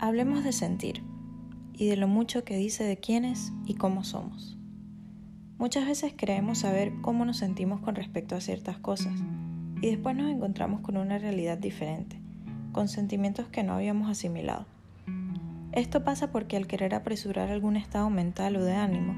Hablemos de sentir y de lo mucho que dice de quiénes y cómo somos. Muchas veces creemos saber cómo nos sentimos con respecto a ciertas cosas y después nos encontramos con una realidad diferente, con sentimientos que no habíamos asimilado. Esto pasa porque al querer apresurar algún estado mental o de ánimo,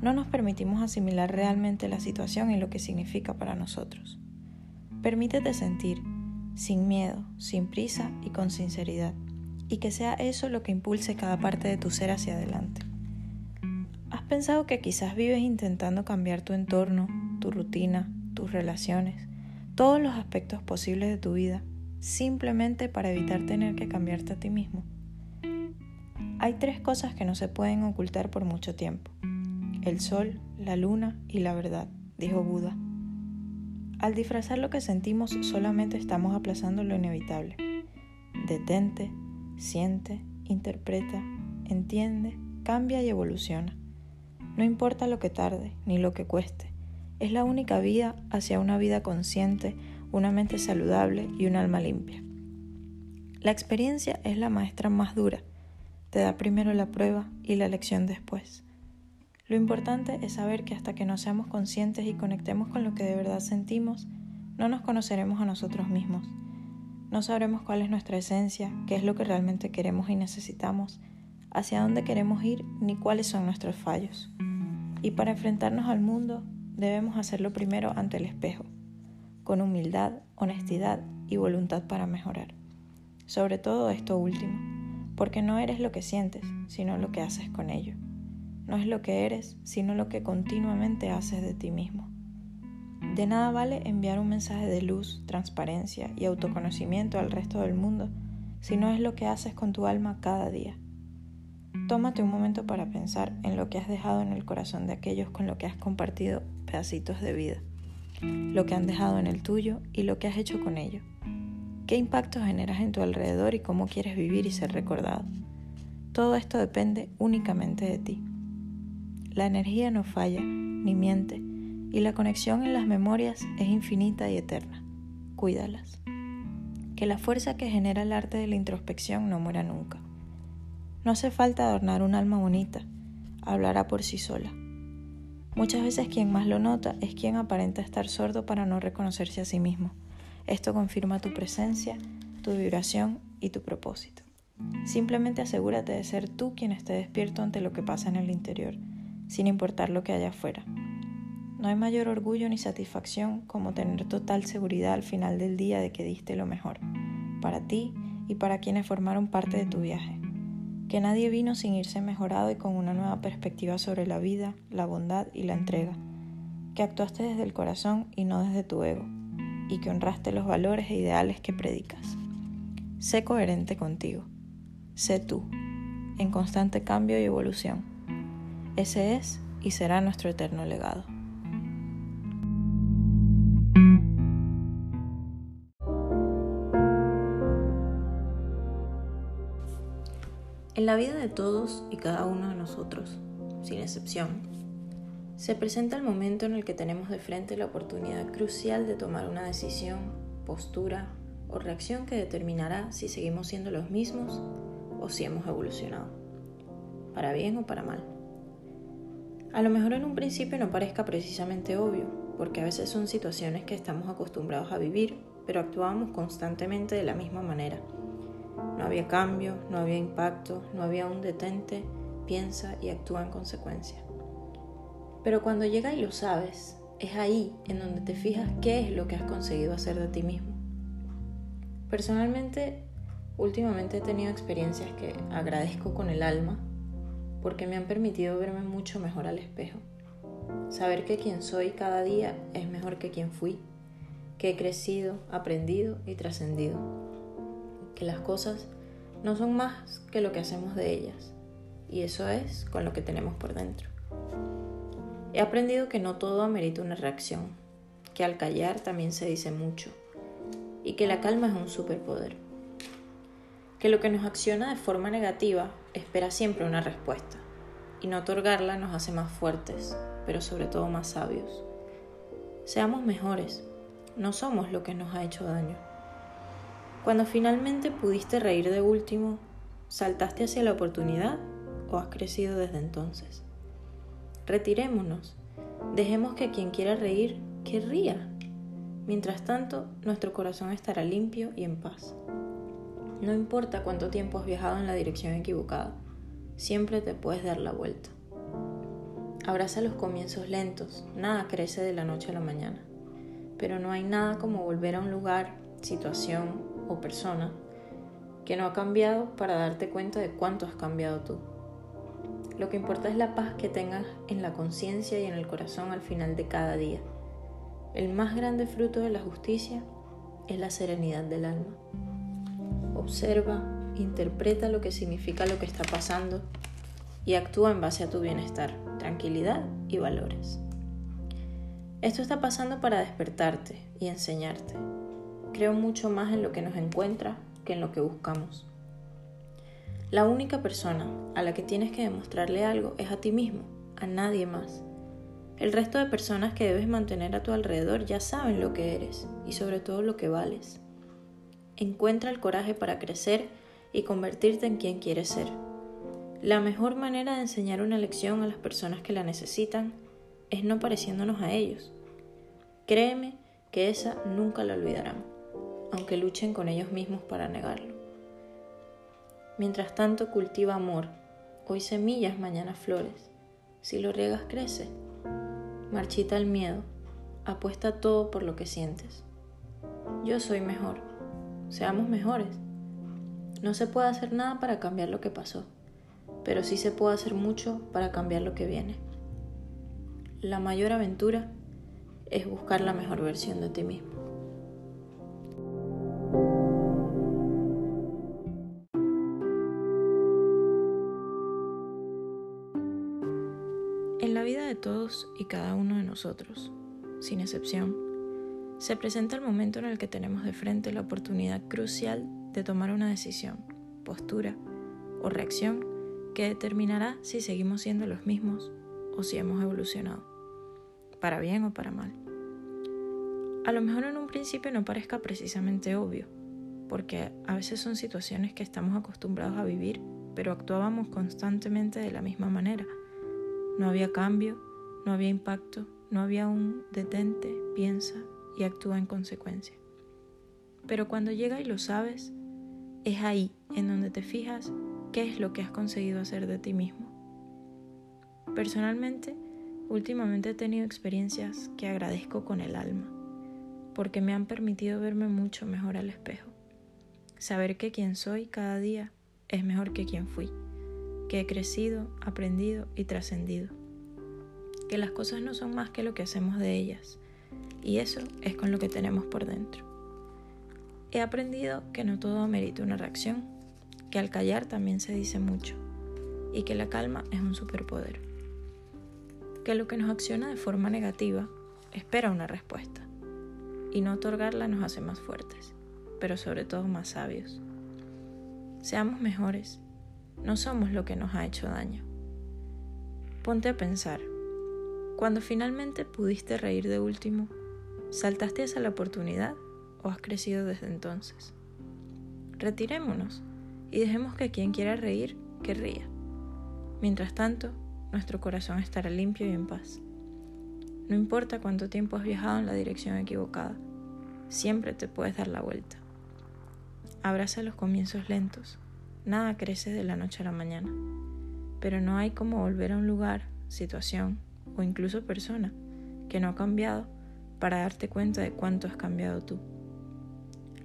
no nos permitimos asimilar realmente la situación y lo que significa para nosotros. Permítete sentir, sin miedo, sin prisa y con sinceridad y que sea eso lo que impulse cada parte de tu ser hacia adelante. ¿Has pensado que quizás vives intentando cambiar tu entorno, tu rutina, tus relaciones, todos los aspectos posibles de tu vida, simplemente para evitar tener que cambiarte a ti mismo? Hay tres cosas que no se pueden ocultar por mucho tiempo. El sol, la luna y la verdad, dijo Buda. Al disfrazar lo que sentimos solamente estamos aplazando lo inevitable. Detente, siente, interpreta, entiende, cambia y evoluciona. No importa lo que tarde ni lo que cueste, es la única vía hacia una vida consciente, una mente saludable y un alma limpia. La experiencia es la maestra más dura, te da primero la prueba y la lección después. Lo importante es saber que hasta que no seamos conscientes y conectemos con lo que de verdad sentimos, no nos conoceremos a nosotros mismos no sabremos cuál es nuestra esencia, qué es lo que realmente queremos y necesitamos, hacia dónde queremos ir ni cuáles son nuestros fallos. Y para enfrentarnos al mundo debemos hacerlo primero ante el espejo, con humildad, honestidad y voluntad para mejorar. Sobre todo esto último, porque no eres lo que sientes, sino lo que haces con ello. No es lo que eres, sino lo que continuamente haces de ti mismo. De nada vale enviar un mensaje de luz, transparencia y autoconocimiento al resto del mundo si no es lo que haces con tu alma cada día. Tómate un momento para pensar en lo que has dejado en el corazón de aquellos con los que has compartido pedacitos de vida, lo que han dejado en el tuyo y lo que has hecho con ello. ¿Qué impacto generas en tu alrededor y cómo quieres vivir y ser recordado? Todo esto depende únicamente de ti. La energía no falla, ni miente, y la conexión en las memorias es infinita y eterna. Cuídalas. Que la fuerza que genera el arte de la introspección no muera nunca. No hace falta adornar un alma bonita, hablará por sí sola. Muchas veces quien más lo nota es quien aparenta estar sordo para no reconocerse a sí mismo. Esto confirma tu presencia, tu vibración y tu propósito. Simplemente asegúrate de ser tú quien esté despierto ante lo que pasa en el interior, sin importar lo que haya afuera. No hay mayor orgullo ni satisfacción como tener total seguridad al final del día de que diste lo mejor, para ti y para quienes formaron parte de tu viaje. Que nadie vino sin irse mejorado y con una nueva perspectiva sobre la vida, la bondad y la entrega. Que actuaste desde el corazón y no desde tu ego, y que honraste los valores e ideales que predicas. Sé coherente contigo. Sé tú, en constante cambio y evolución. Ese es y será nuestro eterno legado. En la vida de todos y cada uno de nosotros, sin excepción, se presenta el momento en el que tenemos de frente la oportunidad crucial de tomar una decisión, postura o reacción que determinará si seguimos siendo los mismos o si hemos evolucionado, para bien o para mal. A lo mejor en un principio no parezca precisamente obvio, porque a veces son situaciones que estamos acostumbrados a vivir, pero actuamos constantemente de la misma manera no había cambio, no había impacto, no había un detente, piensa y actúa en consecuencia. Pero cuando llega y lo sabes, es ahí en donde te fijas qué es lo que has conseguido hacer de ti mismo. Personalmente, últimamente he tenido experiencias que agradezco con el alma porque me han permitido verme mucho mejor al espejo. Saber que quien soy cada día es mejor que quien fui, que he crecido, aprendido y trascendido que las cosas no son más que lo que hacemos de ellas, y eso es con lo que tenemos por dentro. He aprendido que no todo amerita una reacción, que al callar también se dice mucho, y que la calma es un superpoder. Que lo que nos acciona de forma negativa espera siempre una respuesta, y no otorgarla nos hace más fuertes, pero sobre todo más sabios. Seamos mejores, no somos lo que nos ha hecho daño. Cuando finalmente pudiste reír de último, ¿saltaste hacia la oportunidad o has crecido desde entonces? Retirémonos, dejemos que quien quiera reír, que ría. Mientras tanto, nuestro corazón estará limpio y en paz. No importa cuánto tiempo has viajado en la dirección equivocada, siempre te puedes dar la vuelta. Abraza los comienzos lentos, nada crece de la noche a la mañana, pero no hay nada como volver a un lugar, situación o persona que no ha cambiado para darte cuenta de cuánto has cambiado tú. Lo que importa es la paz que tengas en la conciencia y en el corazón al final de cada día. El más grande fruto de la justicia es la serenidad del alma. Observa, interpreta lo que significa lo que está pasando y actúa en base a tu bienestar, tranquilidad y valores. Esto está pasando para despertarte y enseñarte. Creo mucho más en lo que nos encuentra que en lo que buscamos. La única persona a la que tienes que demostrarle algo es a ti mismo, a nadie más. El resto de personas que debes mantener a tu alrededor ya saben lo que eres y sobre todo lo que vales. Encuentra el coraje para crecer y convertirte en quien quieres ser. La mejor manera de enseñar una lección a las personas que la necesitan es no pareciéndonos a ellos. Créeme que esa nunca la olvidarán, aunque luchen con ellos mismos para negarlo. Mientras tanto cultiva amor, hoy semillas, mañana flores. Si lo riegas crece. Marchita el miedo, apuesta todo por lo que sientes. Yo soy mejor, seamos mejores. No se puede hacer nada para cambiar lo que pasó pero sí se puede hacer mucho para cambiar lo que viene. La mayor aventura es buscar la mejor versión de ti mismo. Y cada uno de nosotros, sin excepción, se presenta el momento en el que tenemos de frente la oportunidad crucial de tomar una decisión, postura o reacción que determinará si seguimos siendo los mismos o si hemos evolucionado, para bien o para mal. A lo mejor en un principio no parezca precisamente obvio, porque a veces son situaciones que estamos acostumbrados a vivir, pero actuábamos constantemente de la misma manera. No había cambio, no había impacto, no había un detente, piensa y actúa en consecuencia. Pero cuando llega y lo sabes, es ahí en donde te fijas ¿Qué es lo que has conseguido hacer de ti mismo? Personalmente, últimamente he tenido experiencias que agradezco con el alma, porque me han permitido verme mucho mejor al espejo. Saber que quien soy cada día es mejor que quien fui, que he crecido, aprendido y trascendido. Que las cosas no son más que lo que hacemos de ellas, y eso es con lo que tenemos por dentro. He aprendido que no todo merita una reacción, que al callar también se dice mucho y que la calma es un superpoder. Que lo que nos acciona de forma negativa espera una respuesta y no otorgarla nos hace más fuertes, pero sobre todo más sabios. Seamos mejores, no somos lo que nos ha hecho daño. Ponte a pensar, cuando finalmente pudiste reír de último, ¿saltaste hacia la oportunidad o has crecido desde entonces? Retirémonos y dejemos que quien quiera reír, que ría. Mientras tanto, nuestro corazón estará limpio y en paz. No importa cuánto tiempo has viajado en la dirección equivocada, siempre te puedes dar la vuelta. Abraza los comienzos lentos, nada crece de la noche a la mañana, pero no hay como volver a un lugar, situación o incluso persona que no ha cambiado para darte cuenta de cuánto has cambiado tú.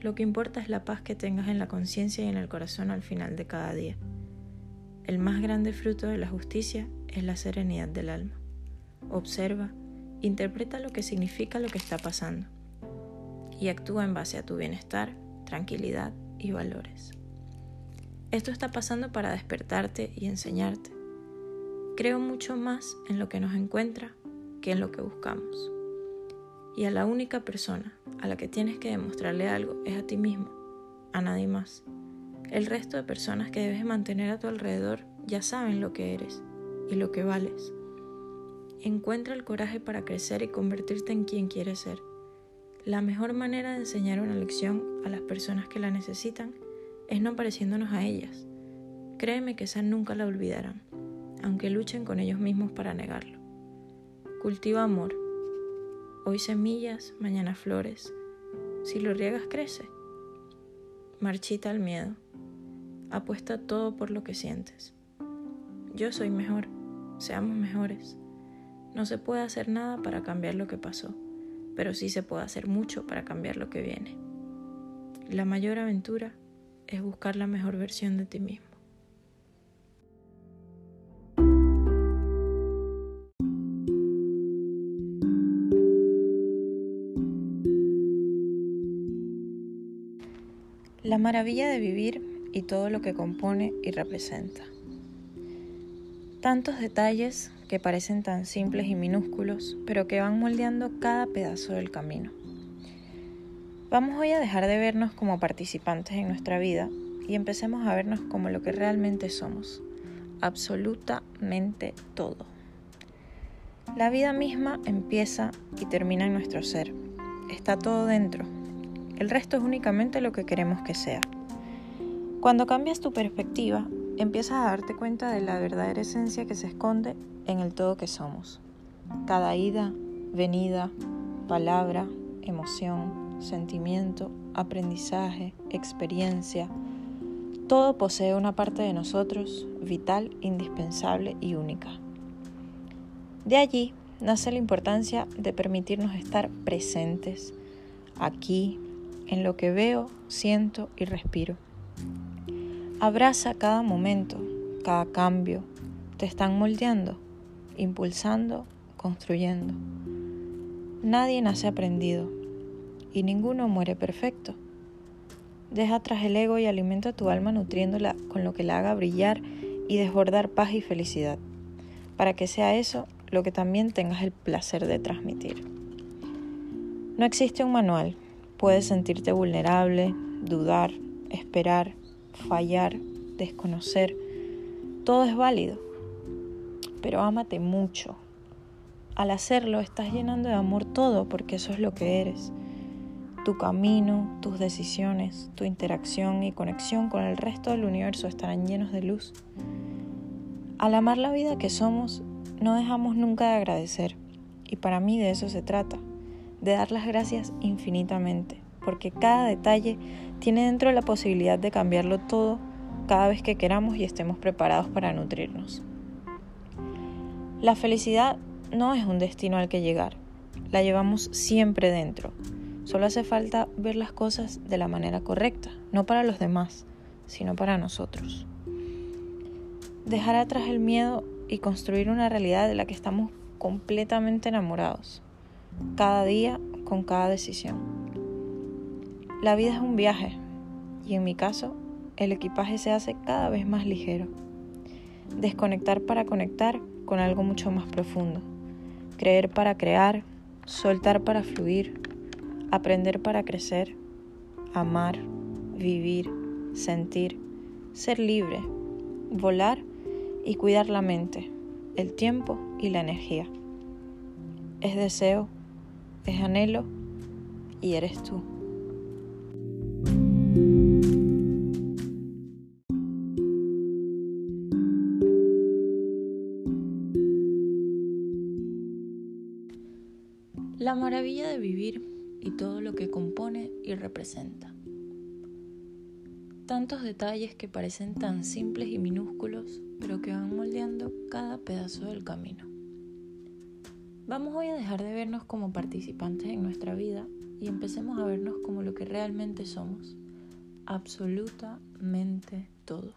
Lo que importa es la paz que tengas en la conciencia y en el corazón al final de cada día. El más grande fruto de la justicia es la serenidad del alma. Observa, interpreta lo que significa lo que está pasando y actúa en base a tu bienestar, tranquilidad y valores. Esto está pasando para despertarte y enseñarte. Creo mucho más en lo que nos encuentra que en lo que buscamos. Y a la única persona a la que tienes que demostrarle algo es a ti mismo, a nadie más. El resto de personas que debes mantener a tu alrededor ya saben lo que eres y lo que vales. Encuentra el coraje para crecer y convertirte en quien quieres ser. La mejor manera de enseñar una lección a las personas que la necesitan es no pareciéndonos a ellas, créeme que esa nunca la olvidarán, aunque luchen con ellos mismos para negarlo. Cultiva amor. Hoy semillas, mañana flores. Si lo riegas crece. Marchita el miedo. Apuesta todo por lo que sientes. Yo soy mejor. Seamos mejores. No se puede hacer nada para cambiar lo que pasó, pero sí se puede hacer mucho para cambiar lo que viene. La mayor aventura es buscar la mejor versión de ti mismo. La maravilla de vivir y todo lo que compone y representa. Tantos detalles que parecen tan simples y minúsculos, pero que van moldeando cada pedazo del camino. Vamos hoy a dejar de vernos como participantes en nuestra vida y empecemos a vernos como lo que realmente somos, absolutamente todo. La vida misma empieza y termina en nuestro ser, está todo dentro, el resto es únicamente lo que queremos que sea. Cuando cambias tu perspectiva, empiezas a darte cuenta de la verdadera esencia que se esconde en el todo que somos. Cada ida, venida, palabra, emoción, sentimiento, aprendizaje, experiencia, todo posee una parte de nosotros vital, indispensable y única. De allí nace la importancia de permitirnos estar presentes, aquí, en lo que veo, siento y respiro. Abraza cada momento, cada cambio. Te están moldeando, impulsando, construyendo. Nadie nace aprendido y ninguno muere perfecto. Deja atrás el ego y alimenta tu alma nutriéndola con lo que la haga brillar y desbordar paz y felicidad, para que sea eso lo que también tengas el placer de transmitir. No existe un manual, puedes sentirte vulnerable, dudar, esperar, fallar, desconocer. Todo es válido, pero ámate mucho. Al hacerlo estás llenando de amor todo porque eso es lo que eres. Tu camino, tus decisiones, tu interacción y conexión con el resto del universo estarán llenos de luz. Al amar la vida que somos, no dejamos nunca de agradecer. Y para mí de eso se trata, de dar las gracias infinitamente, porque cada detalle tiene dentro la posibilidad de cambiarlo todo cada vez que queramos y estemos preparados para nutrirnos. La felicidad no es un destino al que llegar, la llevamos siempre dentro. Solo hace falta ver las cosas de la manera correcta, no para los demás, sino para nosotros. Dejar atrás el miedo y construir una realidad de la que estamos completamente enamorados, cada día con cada decisión. La vida es un viaje y en mi caso el equipaje se hace cada vez más ligero. Desconectar para conectar con algo mucho más profundo. Creer para crear, soltar para fluir, aprender para crecer, amar, vivir, sentir, ser libre, volar y cuidar la mente, el tiempo y la energía. Es deseo, es anhelo y eres tú. La maravilla de vivir y todo lo que compone y representa. Tantos detalles que parecen tan simples y minúsculos, pero que van moldeando cada pedazo del camino. Vamos hoy a dejar de vernos como participantes en nuestra vida y empecemos a vernos como lo que realmente somos, absolutamente todo.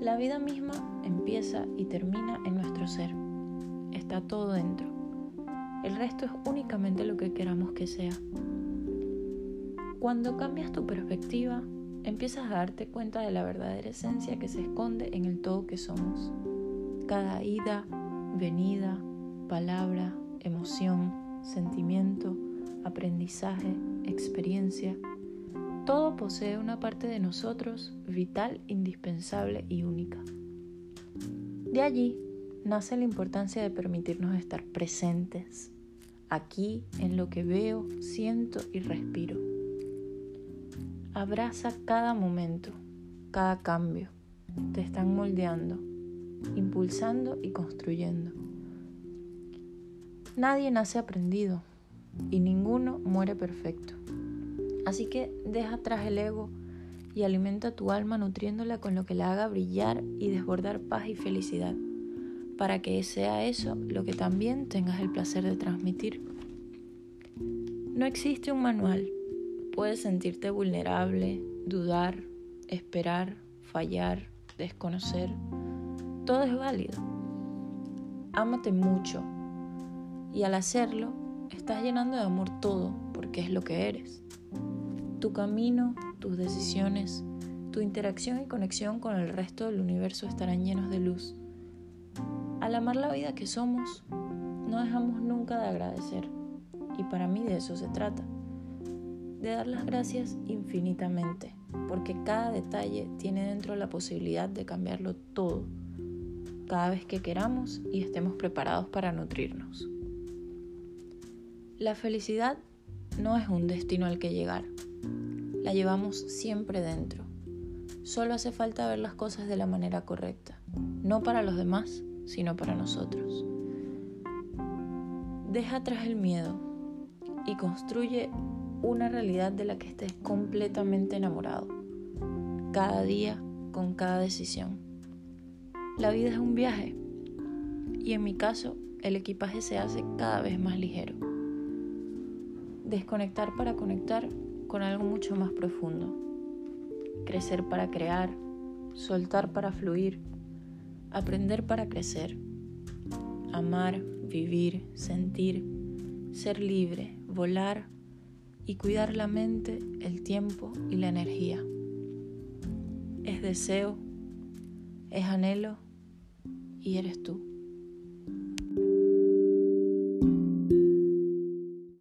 La vida misma empieza y termina en nuestro ser, está todo dentro el resto es únicamente lo que queramos que sea. Cuando cambias tu perspectiva, empiezas a darte cuenta de la verdadera esencia que se esconde en el todo que somos. Cada ida, venida, palabra, emoción, sentimiento, aprendizaje, experiencia, todo posee una parte de nosotros vital, indispensable y única. De allí nace la importancia de permitirnos estar presentes, aquí en lo que veo, siento y respiro. Abraza cada momento, cada cambio. te están moldeando, impulsando y construyendo. Nadie nace aprendido y ninguno muere perfecto. Así que deja atrás el ego y alimenta tu alma nutriéndola con lo que la haga brillar y desbordar paz y felicidad, para que sea eso lo que también tengas el placer de transmitir. No existe un manual. Puedes sentirte vulnerable, dudar, esperar, fallar, desconocer. Todo es válido. Ámate mucho y al hacerlo estás llenando de amor todo porque es lo que eres. Tu camino, tus decisiones, tu interacción y conexión con el resto del universo estarán llenos de luz. Al amar la vida que somos, no dejamos nunca de agradecer. Y para mí de eso se trata. De dar las gracias infinitamente, porque cada detalle tiene dentro la posibilidad de cambiarlo todo, cada vez que queramos y estemos preparados para nutrirnos. La felicidad no es un destino al que llegar, la llevamos siempre dentro. Solo hace falta ver las cosas de la manera correcta, no para los demás, sino para nosotros. Deja atrás el miedo y construye una realidad de la que estés completamente enamorado, cada día con cada decisión. La vida es un viaje y en mi caso el equipaje se hace cada vez más ligero. Desconectar para conectar con algo mucho más profundo. Crecer para crear, soltar para fluir, aprender para crecer, amar, vivir, sentir, ser libre, volar y cuidar la mente, el tiempo y la energía. Es deseo, es anhelo y eres tú.